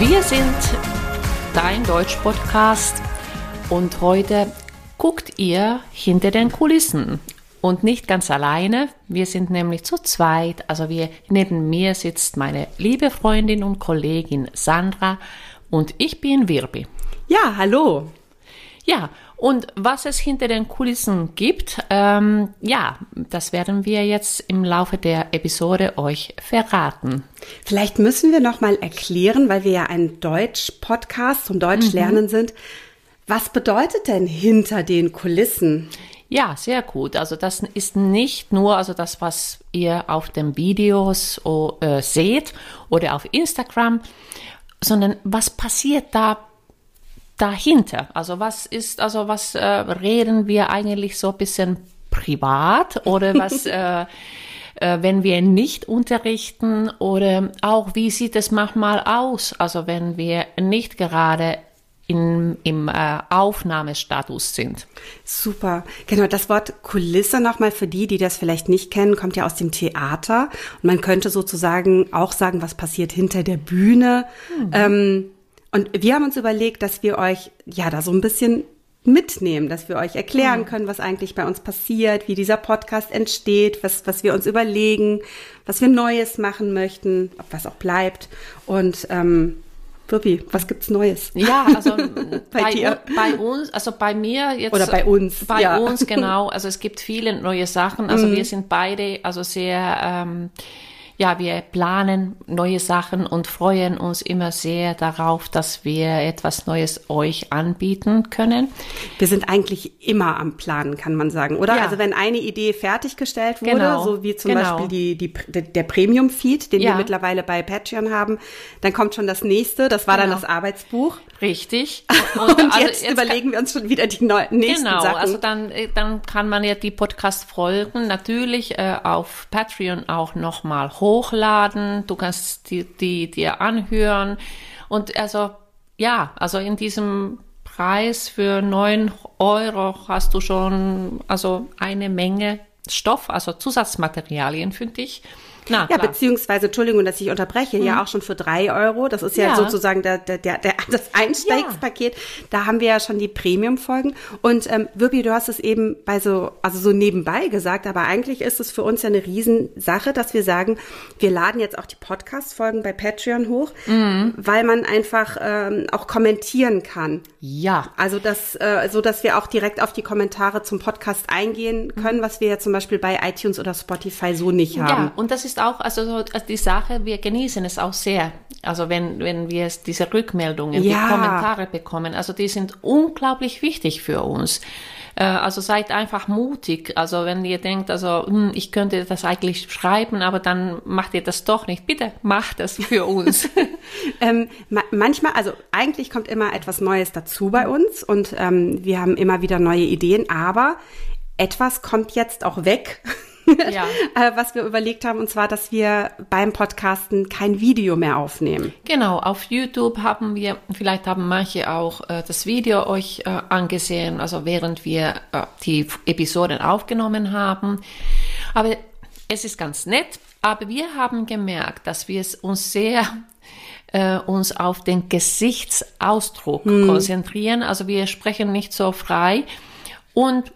Wir sind dein Deutsch-Podcast und heute guckt ihr hinter den Kulissen und nicht ganz alleine. Wir sind nämlich zu zweit. Also wir, neben mir sitzt meine liebe Freundin und Kollegin Sandra und ich bin Wirbi. Ja, hallo. Ja, und was es hinter den Kulissen gibt, ähm, ja, das werden wir jetzt im Laufe der Episode euch verraten. Vielleicht müssen wir noch mal erklären, weil wir ja ein Deutsch-Podcast zum Deutschlernen mhm. sind. Was bedeutet denn hinter den Kulissen? Ja, sehr gut. Also das ist nicht nur also das, was ihr auf den Videos oh, äh, seht oder auf Instagram, sondern was passiert da dahinter? Also was ist, also was äh, reden wir eigentlich so ein bisschen privat oder was, äh, äh, wenn wir nicht unterrichten oder auch wie sieht es manchmal aus? Also wenn wir nicht gerade in, im äh, Aufnahmestatus sind. Super. Genau, das Wort Kulisse nochmal für die, die das vielleicht nicht kennen, kommt ja aus dem Theater. Und man könnte sozusagen auch sagen, was passiert hinter der Bühne. Mhm. Ähm, und wir haben uns überlegt, dass wir euch ja da so ein bisschen mitnehmen, dass wir euch erklären können, was eigentlich bei uns passiert, wie dieser Podcast entsteht, was, was wir uns überlegen, was wir Neues machen möchten, ob was auch bleibt. Und ähm, Wirpi, was gibt's Neues? Ja, also bei, bei, dir? bei uns, also bei mir jetzt. Oder bei uns. Bei ja. uns, genau. Also es gibt viele neue Sachen. Also mhm. wir sind beide also sehr ähm, ja, wir planen neue Sachen und freuen uns immer sehr darauf, dass wir etwas Neues euch anbieten können. Wir sind eigentlich immer am Planen, kann man sagen, oder? Ja. Also wenn eine Idee fertiggestellt wurde, genau. so wie zum genau. Beispiel die, die, der Premium-Feed, den ja. wir mittlerweile bei Patreon haben, dann kommt schon das nächste, das war genau. dann das Arbeitsbuch. Richtig. Und, und also jetzt, jetzt, überlegen wir uns schon wieder die neuen, nächsten genau, Sachen. Genau, also dann, äh, dann kann man ja die Podcast folgen, natürlich äh, auf Patreon auch nochmal hoch hochladen, du kannst die, die dir anhören. Und also, ja, also in diesem Preis für neun Euro hast du schon also eine Menge Stoff, also Zusatzmaterialien für dich. Na, ja, klar. beziehungsweise, Entschuldigung, dass ich unterbreche, mhm. ja auch schon für drei Euro. Das ist ja, ja. sozusagen der, der, der, der, das Einsteigspaket. Ja. Da haben wir ja schon die Premium-Folgen. Und ähm, Wirbi, du hast es eben bei so, also so nebenbei gesagt, aber eigentlich ist es für uns ja eine Riesensache, dass wir sagen, wir laden jetzt auch die Podcast-Folgen bei Patreon hoch, mhm. weil man einfach ähm, auch kommentieren kann. Ja. Also das, äh, so dass wir auch direkt auf die Kommentare zum Podcast eingehen können, mhm. was wir ja zum Beispiel bei iTunes oder Spotify so nicht haben. Ja, und das ist auch, also so, also die Sache, wir genießen es auch sehr. Also wenn, wenn wir diese Rückmeldungen, ja. die Kommentare bekommen, also die sind unglaublich wichtig für uns. Äh, also seid einfach mutig. Also wenn ihr denkt, also hm, ich könnte das eigentlich schreiben, aber dann macht ihr das doch nicht. Bitte macht das für uns. ähm, ma manchmal, also eigentlich kommt immer etwas Neues dazu bei uns und ähm, wir haben immer wieder neue Ideen, aber etwas kommt jetzt auch weg. ja. Äh, was wir überlegt haben, und zwar, dass wir beim Podcasten kein Video mehr aufnehmen. Genau, auf YouTube haben wir, vielleicht haben manche auch äh, das Video euch äh, angesehen, also während wir äh, die Episoden aufgenommen haben. Aber es ist ganz nett, aber wir haben gemerkt, dass wir es uns sehr äh, uns auf den Gesichtsausdruck hm. konzentrieren. Also wir sprechen nicht so frei und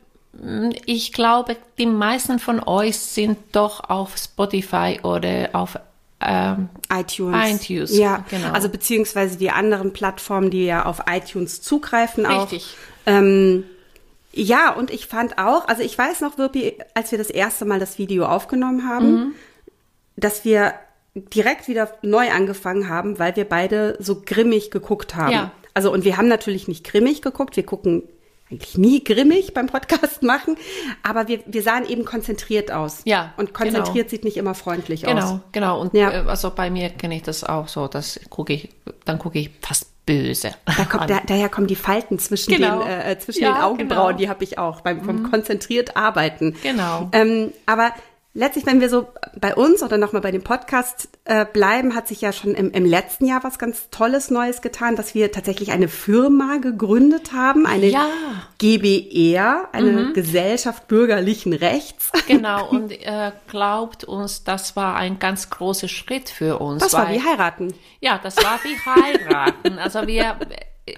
ich glaube, die meisten von euch sind doch auf Spotify oder auf ähm, iTunes. iTunes. Ja, genau. Also beziehungsweise die anderen Plattformen, die ja auf iTunes zugreifen Richtig. auch. Ähm, ja, und ich fand auch, also ich weiß noch, Wirpi, als wir das erste Mal das Video aufgenommen haben, mhm. dass wir direkt wieder neu angefangen haben, weil wir beide so grimmig geguckt haben. Ja. Also und wir haben natürlich nicht grimmig geguckt, wir gucken eigentlich nie grimmig beim Podcast machen, aber wir, wir sahen eben konzentriert aus. Ja. Und konzentriert genau. sieht nicht immer freundlich genau, aus. Genau, genau. Und ja. Äh, also bei mir kenne ich das auch so, dass gucke ich, dann gucke ich fast böse. Da kommt, da, daher kommen die Falten zwischen genau. den, äh, zwischen ja, den Augenbrauen, genau. die habe ich auch beim, beim mhm. konzentriert arbeiten. Genau. Ähm, aber letztlich, wenn wir so bei uns oder nochmal bei dem Podcast äh, bleiben, hat sich ja schon im, im letzten Jahr was ganz Tolles Neues getan, dass wir tatsächlich eine Firma gegründet haben, eine Ja. GBR, eine Mhm. Gesellschaft bürgerlichen Rechts. Genau, und äh, glaubt uns, das war ein ganz großer Schritt für uns. Das war weil- wie heiraten. Ja, das war wie heiraten. Also wir,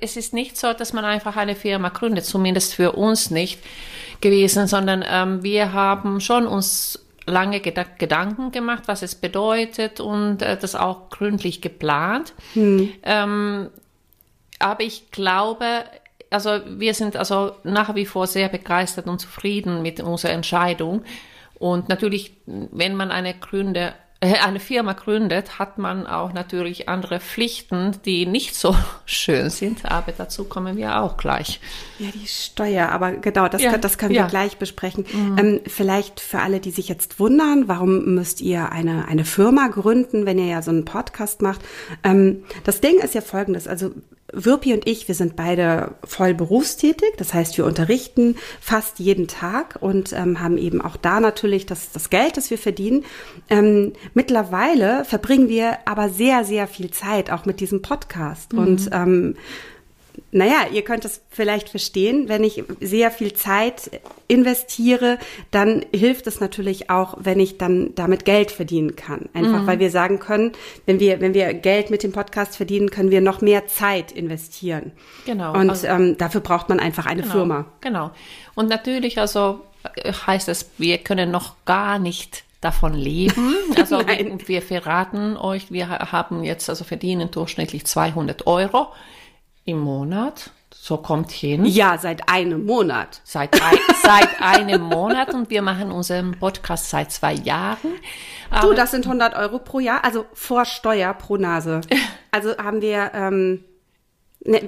es ist nicht so, dass man einfach eine Firma gründet, zumindest für uns nicht gewesen, sondern ähm, wir haben schon uns lange Geda Gedanken gemacht, was es bedeutet und äh, das auch gründlich geplant. Ähm, aber ich glaube, also wir sind also nach wie vor sehr begeistert und zufrieden mit unserer Entscheidung. Und natürlich, wenn man eine Gründe, äh, eine Firma gründet, hat man auch natürlich andere Pflichten, die nicht so schön sind. Aber dazu kommen wir auch gleich. Ja, die Steuer, aber genau, das, Ja, kö- das können ja. wir gleich besprechen. Ähm, vielleicht für alle, die sich jetzt wundern, warum müsst ihr eine, eine Firma gründen, wenn ihr ja so einen Podcast macht? Ähm, das Ding ist ja folgendes, also Wirpi und ich, wir sind beide voll berufstätig, das heißt, wir unterrichten fast jeden Tag und ähm, haben eben auch da natürlich das, das Geld, das wir verdienen. Ähm, mittlerweile verbringen wir aber sehr, sehr viel Zeit auch mit diesem Podcast. Und ähm, naja, ihr könnt es vielleicht verstehen, wenn ich sehr viel Zeit investiere, dann hilft es natürlich auch, wenn ich dann damit Geld verdienen kann. Einfach weil wir sagen können, wenn wir, wenn wir Geld mit dem Podcast verdienen, können wir noch mehr Zeit investieren. Genau, Und also- ähm, dafür braucht man einfach eine Genau, Firma. Genau. Und natürlich, also äh, heißt es, wir können noch gar nicht davon leben. Also wir, wir verraten euch, wir ha- haben jetzt, also verdienen durchschnittlich 200 Euro im Monat. So kommt hin. Ja, seit einem Monat. Seit, ein, seit einem Monat und wir machen unseren Podcast seit zwei Jahren. Du, das sind 100 Euro pro Jahr, also vor Steuer pro Nase. Also haben wir, ähm, ne,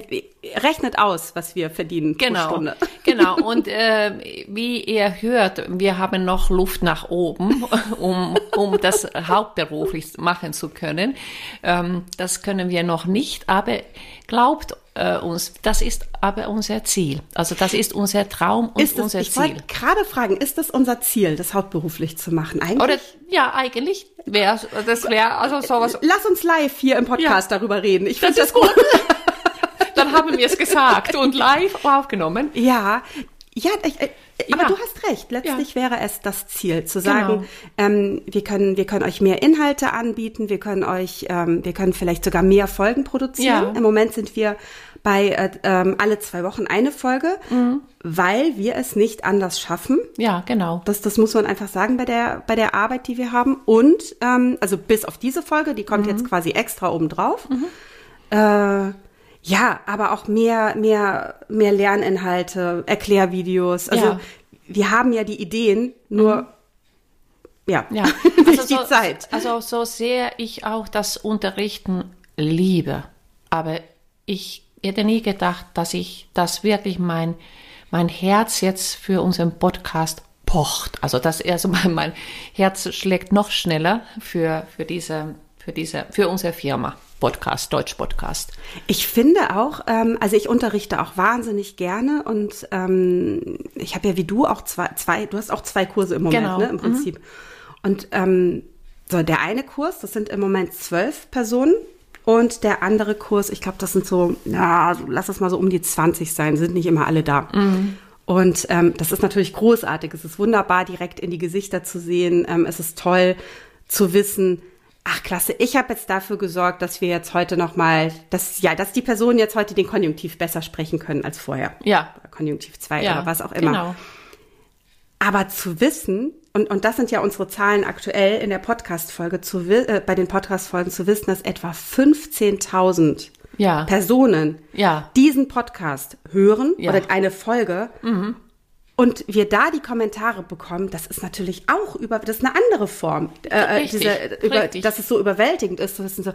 rechnet aus, was wir verdienen pro Genau, Stunde. genau. Und äh, wie ihr hört, wir haben noch Luft nach oben, um, um das hauptberuflich machen zu können. Ähm, das können wir noch nicht, aber glaubt äh, uns, das ist aber unser Ziel. Also das ist unser Traum und Ist es, unser ich Ziel. wollte gerade fragen, ist das unser Ziel, das hauptberuflich zu machen? Eigentlich? Oder ja, eigentlich wäre das wäre also sowas. Lass uns live hier im Podcast darüber reden. Ich finde Das das, gut. Dann haben wir es gesagt und live aufgenommen. Ja, ja, ich, äh, aber Ja. du hast recht. Letztlich wäre es das Ziel, zu Genau. sagen, ähm, wir können, wir können euch mehr Inhalte anbieten, wir können euch, ähm, wir können vielleicht sogar mehr Folgen produzieren. Ja. Im Moment sind wir bei äh, ähm, alle zwei Wochen eine Folge, Mhm. weil wir es nicht anders schaffen. Ja, genau. Das, das muss man einfach sagen bei der, bei der Arbeit, die wir haben. Und, ähm, also bis auf diese Folge, die kommt jetzt quasi extra obendrauf. Äh, ja, aber auch mehr, mehr, mehr Lerninhalte, Erklärvideos. Also Ja. wir haben ja die Ideen, nur ja, Ja, nicht also die so, Zeit. Also so sehr ich auch das Unterrichten liebe, aber ich hätte nie gedacht, dass ich, dass wirklich mein, mein Herz jetzt für unseren Podcast pocht. Also dass also mein, mein Herz schlägt noch schneller für, für diese, für diese, für unsere Firma. Podcast, Deutsch Podcast. Ich finde auch, ähm, also ich unterrichte auch wahnsinnig gerne und ähm, ich habe ja wie du auch zwei, zwei, du hast auch zwei Kurse im Moment, Genau. ne, im Prinzip. Und ähm, so der eine Kurs, das sind im Moment zwölf Personen und der andere Kurs, ich glaube, das sind so, ja, lass es mal so um die 20 sein, sind nicht immer alle da. Und ähm, das ist natürlich großartig. Es ist wunderbar, direkt in die Gesichter zu sehen. Ähm, es ist toll zu wissen, ach klasse, ich habe jetzt dafür gesorgt, dass wir jetzt heute noch mal, dass ja, dass die Personen jetzt heute den Konjunktiv besser sprechen können als vorher. Ja. Konjunktiv 2 Ja, oder was auch immer. Genau. Aber zu wissen, und, und das sind ja unsere Zahlen aktuell in der Podcast-Folge, zu, äh, bei den Podcast-Folgen zu wissen, dass etwa 15.000 Ja. Personen Ja. diesen Podcast hören Ja. oder eine Folge und wir da die Kommentare bekommen, das ist natürlich auch über, das ist eine andere Form, äh, äh, Richtig, diese, über, richtig. dass es so überwältigend ist, wissen so,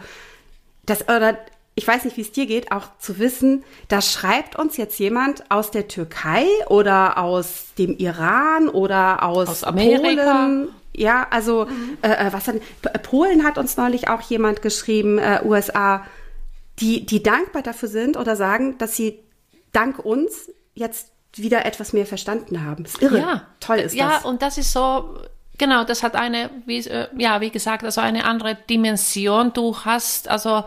das oder ich weiß nicht, wie es dir geht, auch zu wissen, da schreibt uns jetzt jemand aus der Türkei oder aus dem Iran oder aus, Aus Amerika. Polen. Ja, also äh, äh, was hat, Polen hat uns neulich auch jemand geschrieben, äh, USA, die, die dankbar dafür sind oder sagen, dass sie dank uns jetzt wieder etwas mehr verstanden haben. Ist irre. Ja, Toll ist ja, das. und das ist so, genau, das hat eine, wie, äh, ja, wie gesagt, also eine andere Dimension. Du hast also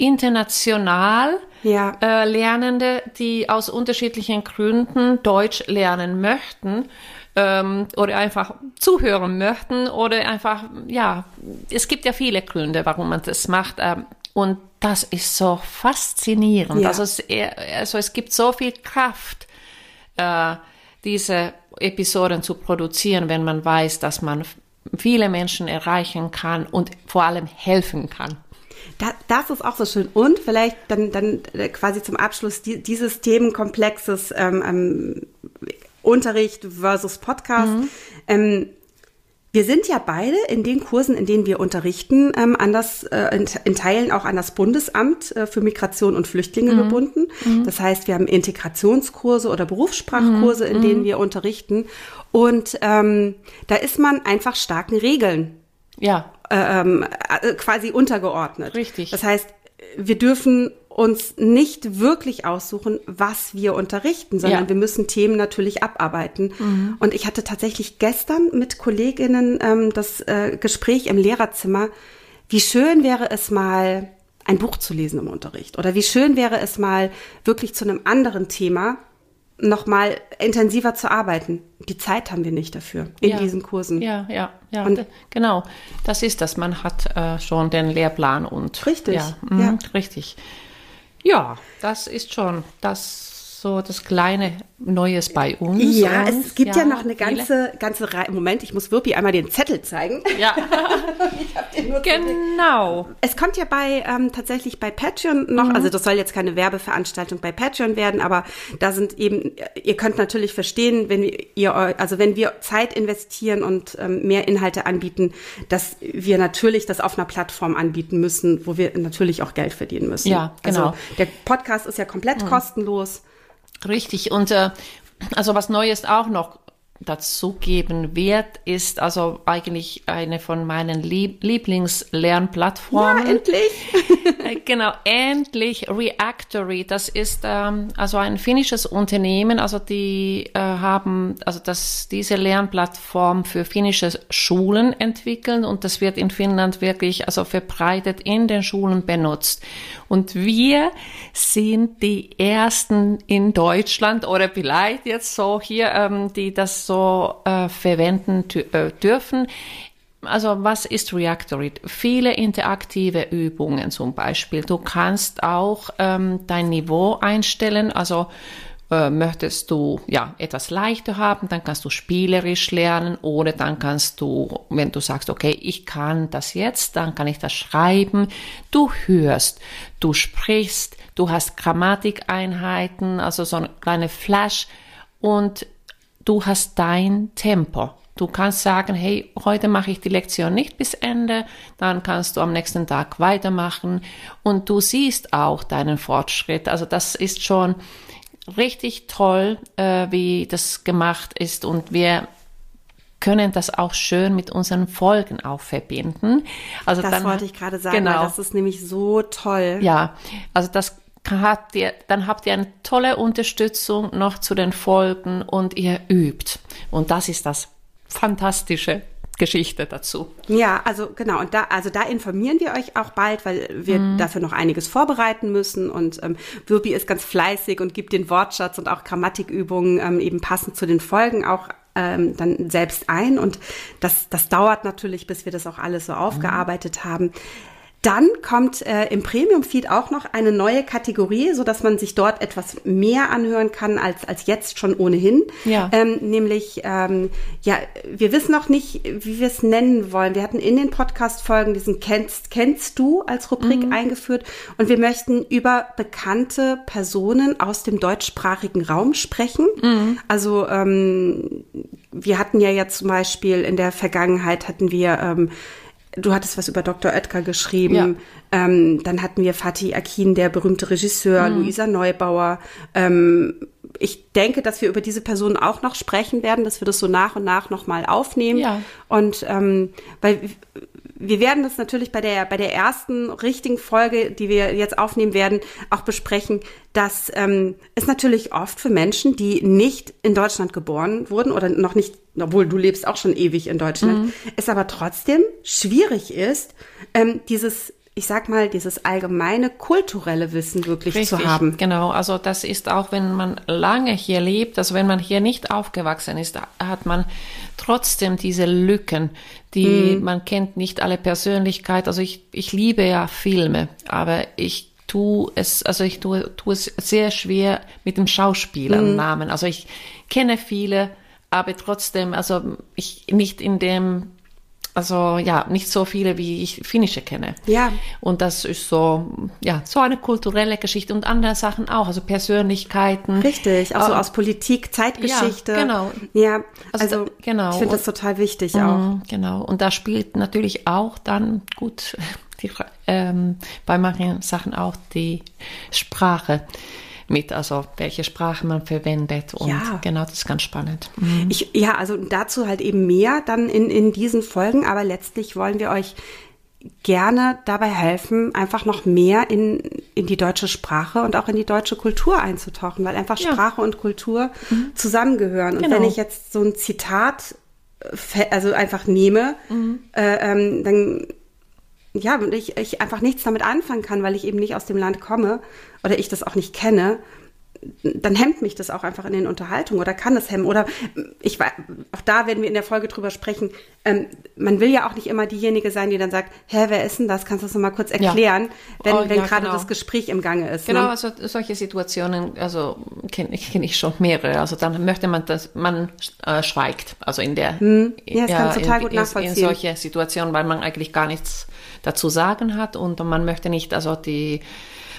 international Ja. äh, Lernende, die aus unterschiedlichen Gründen Deutsch lernen möchten ähm, oder einfach zuhören möchten oder einfach, ja, es gibt ja viele Gründe, warum man das macht. Ähm, und das ist so faszinierend. Ja. Also, es, also es gibt so viel Kraft, äh, diese Episoden zu produzieren, wenn man weiß, dass man viele Menschen erreichen kann und vor allem helfen kann. Da, das ist auch so schön. Und vielleicht dann, dann äh, quasi zum Abschluss die, dieses Themenkomplexes ähm, ähm, Unterricht versus Podcast. Ähm, wir sind ja beide in den Kursen, in denen wir unterrichten, ähm, an das, äh, in, in Teilen auch an das Bundesamt äh, für Migration und Flüchtlinge gebunden. Das heißt, wir haben Integrationskurse oder Berufssprachkurse, in denen wir unterrichten. Und ähm, da ist man einfach starken Regeln Ja, ähm, äh, quasi untergeordnet. Richtig. Das heißt, wir dürfen uns nicht wirklich aussuchen, was wir unterrichten, sondern Ja. wir müssen Themen natürlich abarbeiten. Und ich hatte tatsächlich gestern mit Kolleginnen ähm, das äh, Gespräch im Lehrerzimmer, wie schön wäre es mal, ein Buch zu lesen im Unterricht oder wie schön wäre es mal, wirklich zu einem anderen Thema noch mal intensiver zu arbeiten. Die Zeit haben wir nicht dafür in Ja. diesen Kursen. Ja, ja, ja, Und- genau. Das ist das. Man hat äh, schon den Lehrplan und Richtig, ja, mhm, ja. richtig. Ja, das ist schon das so das kleine Neues bei uns. Ja, und, es gibt ja, noch eine viele- ganze, ganze Reihe. Moment, ich muss Wirpi einmal den Zettel zeigen. Ja, genau. Es kommt ja bei ähm, tatsächlich bei Patreon noch, also das soll jetzt keine Werbeveranstaltung bei Patreon werden, aber da sind eben, ihr könnt natürlich verstehen, wenn wir, ihr, also wenn wir Zeit investieren und ähm, mehr Inhalte anbieten, dass wir natürlich das auf einer Plattform anbieten müssen, wo wir natürlich auch Geld verdienen müssen. Ja, genau. Also der Podcast ist ja komplett kostenlos. Richtig. Und äh, also was Neues auch noch dazu geben wird, ist also eigentlich eine von meinen Lieb Lieblingslernplattformen. Ja, endlich. Genau, endlich Reactory. Das ist ähm, also ein finnisches Unternehmen, also die äh, haben also das diese Lernplattform für finnische Schulen entwickelt und das wird in Finnland wirklich also verbreitet in den Schulen benutzt. Und wir sind die ersten in Deutschland oder vielleicht jetzt so hier, ähm, die das so äh, verwenden äh, dürfen. Also was ist Reactory? Viele interaktive Übungen zum Beispiel. Du kannst auch ähm, dein Niveau einstellen. Also äh, möchtest du ja etwas leichter haben, dann kannst du spielerisch lernen oder dann kannst du, wenn du sagst, okay, ich kann das jetzt, dann kann ich das schreiben. Du hörst, du sprichst, du hast Grammatikeinheiten, also so eine kleine Flash und du hast dein Tempo. Du kannst sagen, hey, heute mache ich die Lektion nicht bis Ende, dann kannst du am nächsten Tag weitermachen und du siehst auch deinen Fortschritt. Also das ist schon richtig toll, äh, wie das gemacht ist und wir können das auch schön mit unseren Folgen auch verbinden. Also Das dann, wollte ich gerade sagen, Genau. weil das ist nämlich so toll. Ja, also das habt ihr, dann habt ihr eine tolle Unterstützung noch zu den Folgen und ihr übt. Und das ist das fantastische Geschichte dazu. Ja, also genau, und da, also da informieren wir euch auch bald, weil wir Mhm. dafür noch einiges vorbereiten müssen. Und ähm, Wirpi ist ganz fleißig und gibt den Wortschatz und auch Grammatikübungen ähm, eben passend zu den Folgen auch ähm, dann selbst ein. Und das, das dauert natürlich, bis wir das auch alles so aufgearbeitet haben. Dann kommt äh, im Premium-Feed auch noch eine neue Kategorie, so dass man sich dort etwas mehr anhören kann als, als jetzt schon ohnehin. Ja. Ähm, nämlich, ähm, ja, wir wissen noch nicht, wie wir es nennen wollen. Wir hatten in den Podcast-Folgen diesen Kennst, Kennst du als Rubrik eingeführt und wir möchten über bekannte Personen aus dem deutschsprachigen Raum sprechen. Also ähm, wir hatten ja jetzt zum Beispiel in der Vergangenheit hatten wir ähm, Du hattest was über Dr. Oetker geschrieben. Ja. Ähm, dann hatten wir Fatih Akin, der berühmte Regisseur, Luisa Neubauer. Ähm, ich denke, dass wir über diese Personen auch noch sprechen werden, dass wir das so nach und nach nochmal aufnehmen. Ja. Und ähm, weil wir werden das natürlich bei der, bei der ersten richtigen Folge, die wir jetzt aufnehmen werden, auch besprechen, dass ähm, es natürlich oft für Menschen, die nicht in Deutschland geboren wurden oder noch nicht, obwohl du lebst auch schon ewig in Deutschland, mhm. es aber trotzdem schwierig ist, ähm, dieses ich sag mal, dieses allgemeine kulturelle Wissen wirklich Richtig, zu haben. Genau, also das ist auch, wenn man lange hier lebt, also wenn man hier nicht aufgewachsen ist, hat man trotzdem diese Lücken, die hm. man kennt nicht alle Persönlichkeit. Also ich, ich liebe ja Filme, aber ich tue es, also ich tue, tue es sehr schwer mit dem Schauspielernamen. Hm. Also ich kenne viele, aber trotzdem, also ich nicht in dem also ja, nicht so viele, wie ich Finnische kenne. Ja. Und das ist so, ja, so eine kulturelle Geschichte und andere Sachen auch, also Persönlichkeiten. Richtig, auch so aus Politik, Zeitgeschichte. Ja, genau. Ja, also, also genau. Ich finde das total wichtig auch. Mhm, genau. Und da spielt natürlich auch dann gut die, ähm, bei manchen Sachen auch die Sprache mit, also welche Sprache man verwendet. Und ja. genau, das ist ganz spannend. Mhm. Ich, ja, also dazu halt eben mehr dann in, in diesen Folgen, aber letztlich wollen wir euch gerne dabei helfen, einfach noch mehr in, in die deutsche Sprache und auch in die deutsche Kultur einzutauchen, weil einfach ja. Sprache und Kultur mhm. zusammengehören. Und genau. wenn ich jetzt so ein Zitat äh, also einfach nehme, mhm. äh, ähm, dann ja, ich, ich einfach nichts damit anfangen kann, weil ich eben nicht aus dem Land komme oder ich das auch nicht kenne, dann hemmt mich das auch einfach in den Unterhaltungen oder kann das hemmen. Oder ich auch da werden wir in der Folge drüber sprechen. Ähm, man will ja auch nicht immer diejenige sein, die dann sagt, hä, wer ist denn das? Kannst du das mal kurz erklären, ja. wenn, oh, wenn ja, gerade genau. das Gespräch im Gange ist. Genau, ne? also solche Situationen, also kenne kenn ich schon mehrere. Also dann möchte man, dass man äh, schweigt. Also in der, hm. ja, das kann total in, gut nachvollziehen. In solche Situationen, weil man eigentlich gar nichts dazu sagen hat und man möchte nicht, also die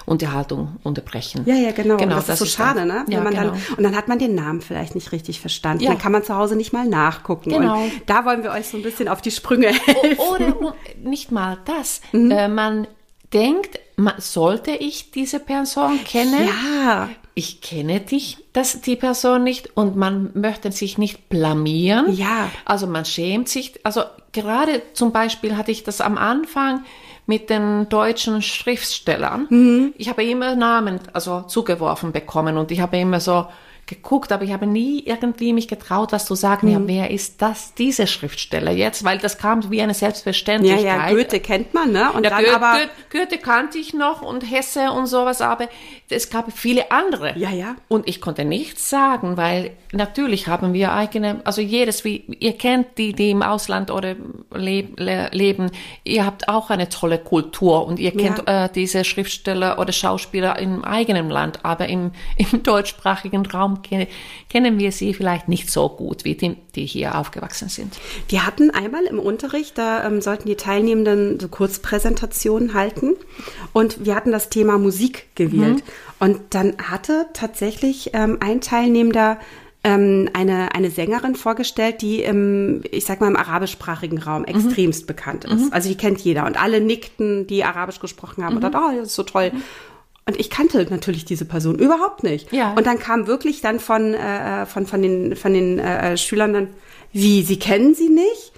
Unterhaltung unterbrechen. Ja, ja, genau. genau das, das ist so ist schade, ne? Ja, genau. dann, und dann hat man den Namen vielleicht nicht richtig verstanden. Ja. Dann kann man zu Hause nicht mal nachgucken. Genau. Und da wollen wir euch so ein bisschen auf die Sprünge helfen. Oder nicht mal das. Mhm. Äh, man denkt, man, sollte ich diese Person kennen? Ja. Ich kenne dich, das, die Person nicht und man möchte sich nicht blamieren. Ja. Also man schämt sich. Also gerade zum Beispiel hatte ich das am Anfang, mit den deutschen Schriftstellern. Mhm. Ich habe immer Namen also zugeworfen bekommen und ich habe immer so geguckt, aber ich habe nie irgendwie mich getraut, was zu sagen. Mhm. Ja, wer ist das, diese Schriftsteller jetzt? Weil das kam wie eine Selbstverständlichkeit. Ja, ja, Goethe kennt man, ne? Und ja, dann Goethe, aber Goethe kannte ich noch und Hesse und sowas, aber es gab viele andere. Ja, ja. Und ich konnte nichts sagen, weil natürlich haben wir eigene, also jedes, wie ihr kennt die, die im Ausland oder leb, le, leben, ihr habt auch eine tolle Kultur und ihr kennt ja. äh, diese Schriftsteller oder Schauspieler im eigenen Land, aber im, im deutschsprachigen Raum kennen wir sie vielleicht nicht so gut wie die, die hier aufgewachsen sind. Wir hatten einmal im Unterricht, da ähm, sollten die Teilnehmenden so Kurzpräsentationen halten und wir hatten das Thema Musik gewählt. Mhm. Und dann hatte tatsächlich ähm, ein Teilnehmender ähm, eine, eine Sängerin vorgestellt, die im, ich sag mal, im arabischsprachigen Raum mhm. extremst bekannt ist. Mhm. Also die kennt jeder. Und alle nickten, die arabisch gesprochen haben mhm. und dachten, oh, das ist so toll. Mhm. Und ich kannte natürlich diese Person überhaupt nicht. Ja. Und dann kam wirklich dann von, äh, von, von den, von den äh, Schülern dann, wie, Sie kennen sie nicht?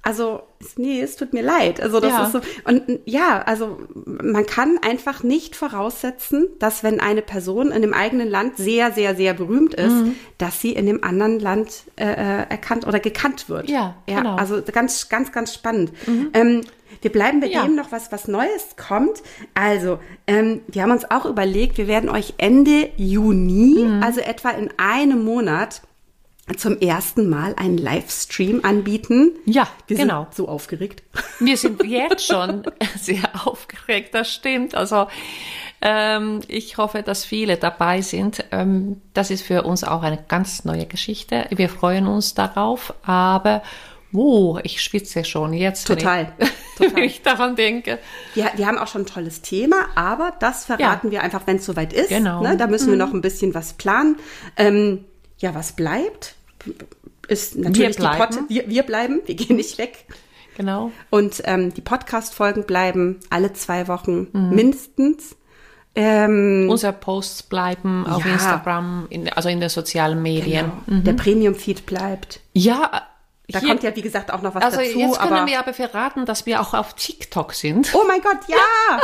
Also, nee, es tut mir leid. Also, das ja. ist so. Und ja, also, man kann einfach nicht voraussetzen, dass wenn eine Person in dem eigenen Land sehr, sehr, sehr berühmt ist, mhm. dass sie in dem anderen Land äh, äh erkannt oder gekannt wird. Ja, ja genau. Also, ganz, ganz, ganz spannend. Mhm. Ähm, wir bleiben bei ja. dem noch was, was Neues kommt. Also, ähm, wir haben uns auch überlegt, wir werden euch Ende Juni, mhm. also etwa in einem Monat, zum ersten Mal einen Livestream anbieten. Ja, wir genau. Sind so aufgeregt. Wir sind jetzt schon sehr aufgeregt, das stimmt. Also ähm, ich hoffe, dass viele dabei sind. Ähm, das ist für uns auch eine ganz neue Geschichte. Wir freuen uns darauf, aber Oh, ich schwitze schon jetzt. Total. Wenn ich, total. wenn ich daran denke. Wir, wir haben auch schon ein tolles Thema, aber das verraten ja. wir einfach, wenn es soweit ist. Genau. Ne? Da müssen mhm. wir noch ein bisschen was planen. Ähm, ja, was bleibt, ist natürlich wir die Pod wir, wir bleiben, wir gehen nicht weg. Genau. Und ähm, die Podcast-Folgen bleiben alle zwei Wochen mhm. mindestens. Ähm, Unsere Posts bleiben auf ja. Instagram, in, also in den sozialen Medien. Genau. Mhm. Der Premium-Feed bleibt. Ja, Da kommt ja, wie gesagt, auch noch was Also dazu. jetzt können wir aber verraten, dass wir auch auf TikTok sind. Oh mein Gott, ja!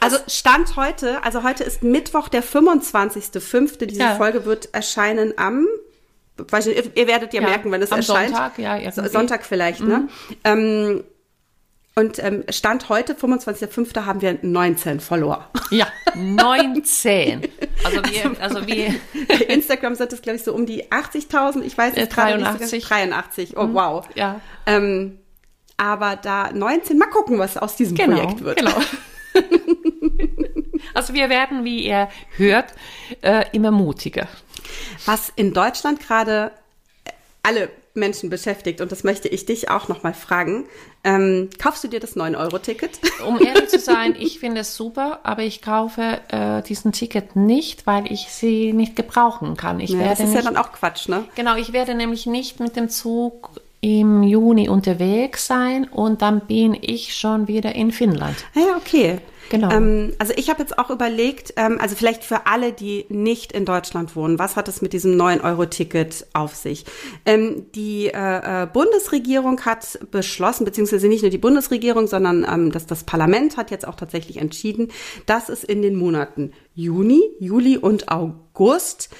Also Stand heute, also heute ist Mittwoch, der 25.05. Diese Ja. Folge wird erscheinen am, weiß nicht, ihr, werdet ja, Ja, merken, wenn es am erscheint. Sonntag, ja, irgendwie. Mhm. Sonntag vielleicht, ne? Ähm, und ähm, Stand heute, 25.05. haben wir 19 Follower. Ja, 19. Also wir, also wir, Bei Instagram sind es, glaube ich, so um die 80.000. Ich weiß Äh, es gerade nicht. so 83. ganz. 83. Oh, wow. ja, Ähm, aber da 19, mal gucken, was aus diesem genau, Projekt wird. genau. Also wir werden, wie ihr hört, äh, immer mutiger. Was in Deutschland gerade alle Menschen beschäftigt, und das möchte ich dich auch nochmal fragen, ähm, kaufst du dir das 9-Euro-Ticket? Um ehrlich zu sein, ich finde es super, aber ich kaufe äh, diesen Ticket nicht, weil ich sie nicht gebrauchen kann. Ich Ja, das werde ist ja nicht, dann auch Quatsch, ne? genau, ich werde nämlich nicht mit dem Zug im Juni unterwegs sein und dann bin ich schon wieder in Finnland. Ah Ja, okay. Genau. Ähm, also ich habe jetzt auch überlegt, ähm, also vielleicht für alle, die nicht in Deutschland wohnen, was hat es mit diesem 9-Euro-Ticket auf sich? Ähm, die äh, äh, Bundesregierung hat beschlossen, beziehungsweise nicht nur die Bundesregierung, sondern ähm, das, das Parlament hat jetzt auch tatsächlich entschieden, dass es in den Monaten Juni, Juli und August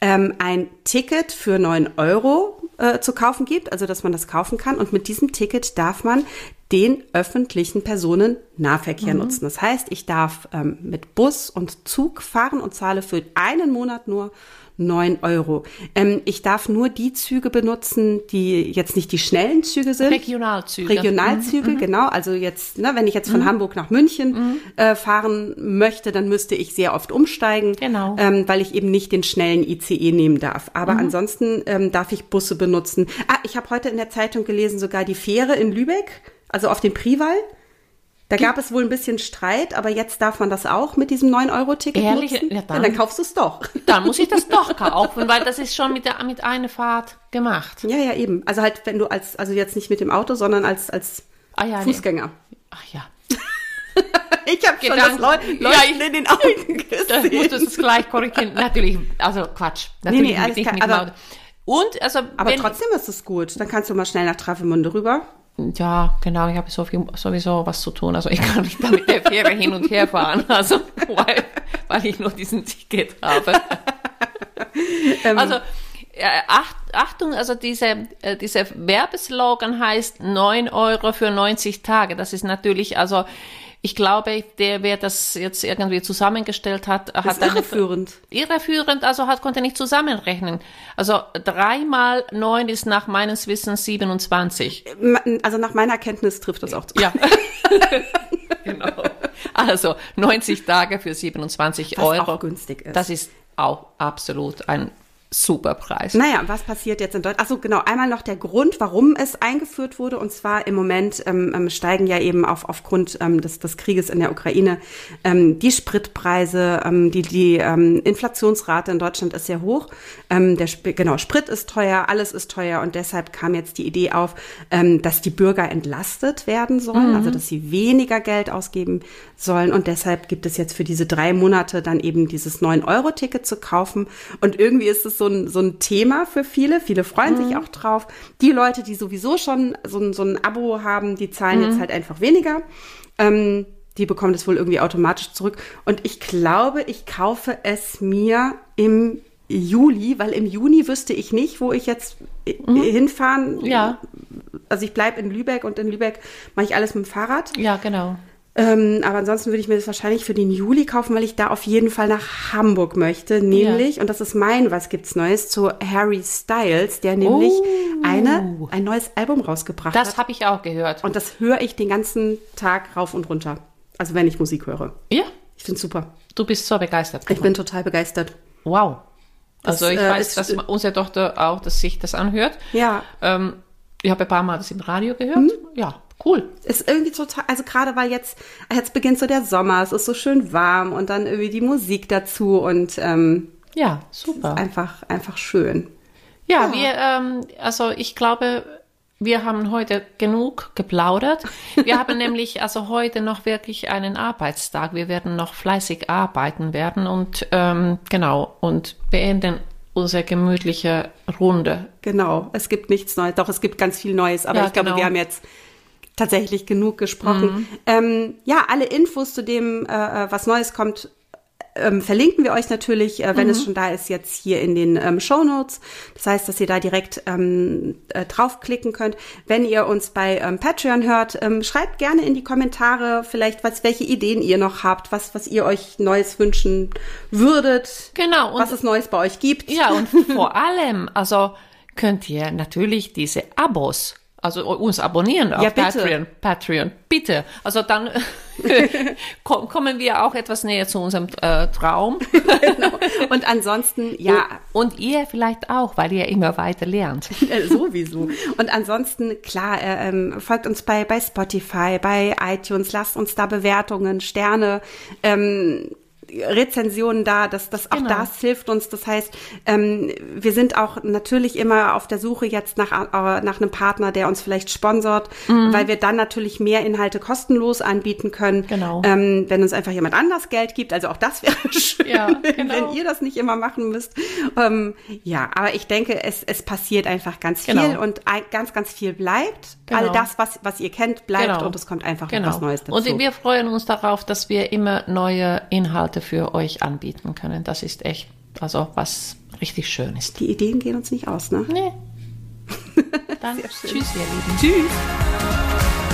ähm, ein Ticket für 9 Euro äh, zu kaufen gibt, also dass man das kaufen kann. Und mit diesem Ticket darf man den öffentlichen Personennahverkehr nutzen. Das heißt, ich darf ähm, mit Bus und Zug fahren und zahle für einen Monat nur 9 Euro. Ähm, ich darf nur die Züge benutzen, die jetzt nicht die schnellen Züge sind. Regionalzüge. Regionalzüge, genau. Also jetzt, ne, wenn ich jetzt von Hamburg nach München äh, fahren möchte, dann müsste ich sehr oft umsteigen, Genau. ähm, weil ich eben nicht den schnellen ICE nehmen darf. Aber ansonsten ähm, darf ich Busse benutzen. Ah, ich habe heute in der Zeitung gelesen, sogar die Fähre in Lübeck, also auf dem Prival. Da gab es wohl ein bisschen Streit, aber jetzt darf man das auch mit diesem 9-Euro-Ticket Ehrlich? nutzen. Ja, Ja, dann- dann kaufst du es doch. Dann muss ich das doch kaufen, weil das ist schon mit, der, mit einer Fahrt gemacht. Ja, ja, eben. Also halt, wenn du als, also jetzt nicht mit dem Auto, sondern als, als Ah ja, nee. Fußgänger. Ach ja. Ich habe schon das Leu Ja, ich- in den Augen gesehen. musst du es gleich korrigieren. Natürlich, also Quatsch. Natürlich nee, alles nicht klar, mit dem Auto. Und, also, Aber trotzdem ist es gut. Dann kannst du mal schnell nach Travemünde rüber. Ja, genau, ich habe so viel, sowieso was zu tun. Also ich kann nicht da mit der Fähre hin und her fahren, also weil, weil ich nur diesen Ticket habe. Ähm. also Acht, Achtung, also diese, äh, dieser Werbeslogan heißt 9 Euro für 90 Tage. Das ist natürlich, also ich glaube, der, wer das jetzt irgendwie zusammengestellt hat, Das hat ist eine irreführend. irreführend, also hat, konnte nicht zusammenrechnen. Also drei mal neun ist nach meines Wissens 27. Also nach meiner Kenntnis trifft das auch zu. Ja. genau. Also 90 Tage für 27 Was Euro. auch günstig ist. Das ist auch absolut ein super Preis. Naja, was passiert jetzt in Deutschland? Achso, genau. Einmal noch der Grund, warum es eingeführt wurde. Und zwar im Moment ähm, ähm, steigen ja eben auf, aufgrund ähm, des, des Krieges in der Ukraine ähm, die Spritpreise, ähm, die, die ähm, Inflationsrate in Deutschland ist sehr hoch. Ähm, der, Sp- genau, Sprit ist teuer, alles ist teuer. Und deshalb kam jetzt die Idee auf, ähm, dass die Bürger entlastet werden sollen, also dass sie weniger Geld ausgeben sollen. Und deshalb gibt es jetzt für diese drei Monate dann eben dieses 9-Euro-Ticket zu kaufen. Und irgendwie ist es so ein, so ein Thema für viele. Viele freuen sich auch drauf. Die Leute, die sowieso schon so ein, so ein Abo haben, die zahlen jetzt halt einfach weniger. Ähm, die bekommen das wohl irgendwie automatisch zurück. Und ich glaube, ich kaufe es mir im Juli, weil im Juni wüsste ich nicht, wo ich jetzt äh, hinfahren. Ja. Also ich bleibe in Lübeck und in Lübeck mache ich alles mit dem Fahrrad. Ja, genau. Ähm, aber ansonsten würde ich mir das wahrscheinlich für den Juli kaufen, weil ich da auf jeden Fall nach Hamburg möchte. Nämlich, und das ist mein Was gibt's Neues, zu Harry Styles, der nämlich Oh. eine, ein neues Album rausgebracht Das hat. habe ich auch gehört. Und das höre ich den ganzen Tag rauf und runter. Also wenn ich Musik höre. ja, Ich finde super. du bist so begeistert. Ich bin total begeistert. wow. Das, Also ich äh, weiß, ist- dass unsere Tochter auch, dass sich das anhört. Ja, Ähm, ich habe ein paar Mal das im Radio gehört. Mhm. Ja, cool. ist irgendwie total, also gerade weil jetzt, jetzt beginnt so der Sommer, es ist so schön warm und dann irgendwie die Musik dazu und ähm, Ja, super. einfach, einfach schön. Ja, wir, ähm, also ich glaube, wir haben heute genug geplaudert. Wir haben nämlich also heute noch wirklich einen Arbeitstag. Wir werden noch fleißig arbeiten werden und ähm, genau und beenden unsere gemütliche Runde. Genau, es gibt nichts Neues. Doch, es gibt ganz viel Neues, aber Ja, ich glaube, genau. wir haben jetzt tatsächlich genug gesprochen. Ähm, ja, alle Infos zu dem, äh, äh, was Neues kommt, ähm, verlinken wir euch natürlich, äh, wenn es schon da ist, jetzt hier in den ähm, Show Notes. Das heißt, dass ihr da direkt ähm, äh, draufklicken könnt. Wenn ihr uns bei ähm, Patreon hört, ähm, schreibt gerne in die Kommentare vielleicht, was, welche Ideen ihr noch habt, was, was ihr euch Neues wünschen würdet, Genau. Und was es Neues bei euch gibt. Ja, und vor allem, also könnt ihr natürlich diese Abos, also uns abonnieren auf Ja. Patreon. Patreon, bitte. Also dann ko- kommen wir auch etwas näher zu unserem äh, Traum. Und ansonsten, ja, Und ihr vielleicht auch, weil ihr immer weiter lernt. Äh, sowieso. Und ansonsten, klar, äh, ähm, folgt uns bei, bei Spotify, bei iTunes, lasst uns da Bewertungen, Sterne, ähm, Rezensionen da, das, das auch Genau. das hilft uns. Das heißt, ähm, wir sind auch natürlich immer auf der Suche jetzt nach, äh, nach einem Partner, der uns vielleicht sponsort, Mhm. weil wir dann natürlich mehr Inhalte kostenlos anbieten können. Genau. Ähm, wenn uns einfach jemand anders Geld gibt, also auch das wäre schön, Ja, wenn, genau. wenn ihr das nicht immer machen müsst. Ähm, ja, aber ich denke, es, es passiert einfach ganz viel Genau. und ein, ganz, ganz viel bleibt. Genau. All das, was, was ihr kennt, bleibt Genau. und es kommt einfach Genau. noch was Neues dazu. Und wir freuen uns darauf, dass wir immer neue Inhalte für euch anbieten können. Das ist echt, also was richtig schön ist. Die Ideen gehen uns nicht aus, ne? Nee. Dann tschüss, ihr Lieben. Tschüss.